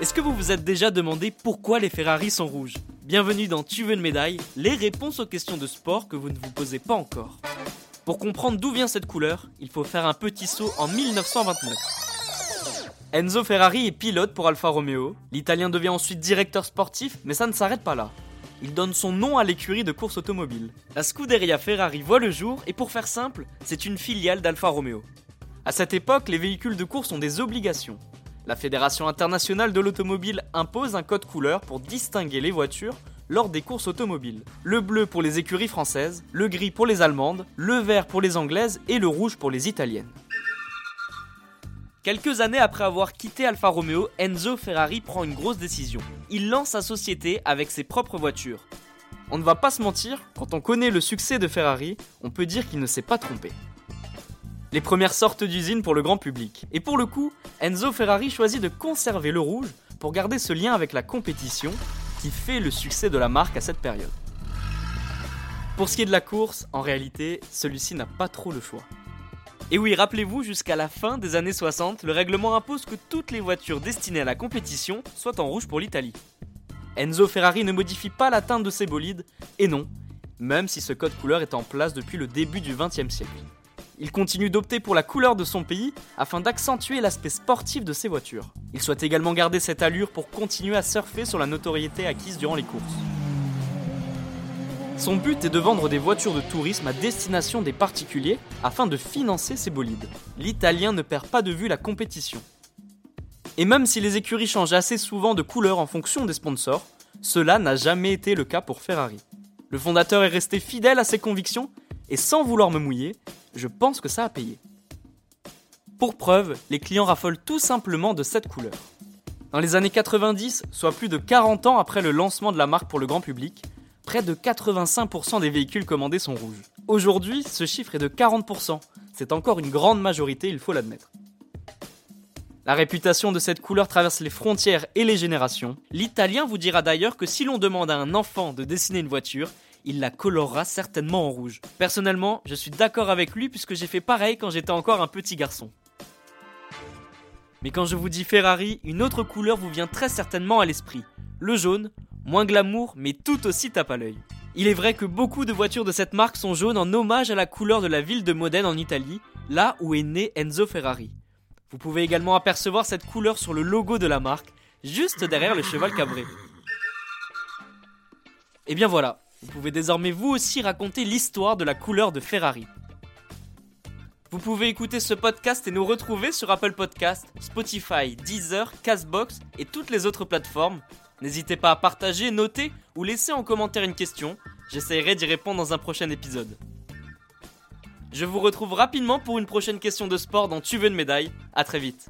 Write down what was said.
Est-ce que vous vous êtes déjà demandé pourquoi les Ferrari sont rouges Bienvenue dans Tu veux une médaille, les réponses aux questions de sport que vous ne vous posez pas encore. Pour comprendre d'où vient cette couleur, il faut faire un petit saut en 1929. Enzo Ferrari est pilote pour Alfa Romeo. L'Italien devient ensuite directeur sportif, mais ça ne s'arrête pas là. Il donne son nom à l'écurie de course automobile. La Scuderia Ferrari voit le jour et pour faire simple, c'est une filiale d'Alfa Romeo. À cette époque, les véhicules de course ont des obligations. La Fédération internationale de l'automobile impose un code couleur pour distinguer les voitures lors des courses automobiles. Le bleu pour les écuries françaises, le gris pour les allemandes, le vert pour les anglaises et le rouge pour les italiennes. Quelques années après avoir quitté Alfa Romeo, Enzo Ferrari prend une grosse décision. Il lance sa société avec ses propres voitures. On ne va pas se mentir, quand on connaît le succès de Ferrari, on peut dire qu'il ne s'est pas trompé les premières sortes d'usines pour le grand public. Et pour le coup, Enzo Ferrari choisit de conserver le rouge pour garder ce lien avec la compétition qui fait le succès de la marque à cette période. Pour ce qui est de la course, en réalité, celui-ci n'a pas trop le choix. Et oui, rappelez-vous, jusqu'à la fin des années 60, le règlement impose que toutes les voitures destinées à la compétition soient en rouge pour l'Italie. Enzo Ferrari ne modifie pas la teinte de ses bolides, et non, même si ce code couleur est en place depuis le début du XXe siècle. Il continue d'opter pour la couleur de son pays afin d'accentuer l'aspect sportif de ses voitures. Il souhaite également garder cette allure pour continuer à surfer sur la notoriété acquise durant les courses. Son but est de vendre des voitures de tourisme à destination des particuliers afin de financer ses bolides. L'Italien ne perd pas de vue la compétition. Et même si les écuries changent assez souvent de couleur en fonction des sponsors, cela n'a jamais été le cas pour Ferrari. Le fondateur est resté fidèle à ses convictions et sans vouloir me mouiller, je pense que ça a payé. Pour preuve, les clients raffolent tout simplement de cette couleur. Dans les années 90, soit plus de 40 ans après le lancement de la marque pour le grand public, près de 85% des véhicules commandés sont rouges. Aujourd'hui, ce chiffre est de 40%. C'est encore une grande majorité, il faut l'admettre. La réputation de cette couleur traverse les frontières et les générations. L'italien vous dira d'ailleurs que si l'on demande à un enfant de dessiner une voiture, il la colorera certainement en rouge. Personnellement, je suis d'accord avec lui puisque j'ai fait pareil quand j'étais encore un petit garçon. Mais quand je vous dis Ferrari, une autre couleur vous vient très certainement à l'esprit. Le jaune, moins glamour, mais tout aussi tape à l'œil. Il est vrai que beaucoup de voitures de cette marque sont jaunes en hommage à la couleur de la ville de Modène en Italie, là où est né Enzo Ferrari. Vous pouvez également apercevoir cette couleur sur le logo de la marque, juste derrière le cheval cabré. Et bien voilà, vous pouvez désormais vous aussi raconter l'histoire de la couleur de Ferrari. Vous pouvez écouter ce podcast et nous retrouver sur Apple Podcast, Spotify, Deezer, Castbox et toutes les autres plateformes. N'hésitez pas à partager, noter ou laisser en commentaire une question. J'essaierai d'y répondre dans un prochain épisode. Je vous retrouve rapidement pour une prochaine question de sport dans Tu veux une médaille. A très vite.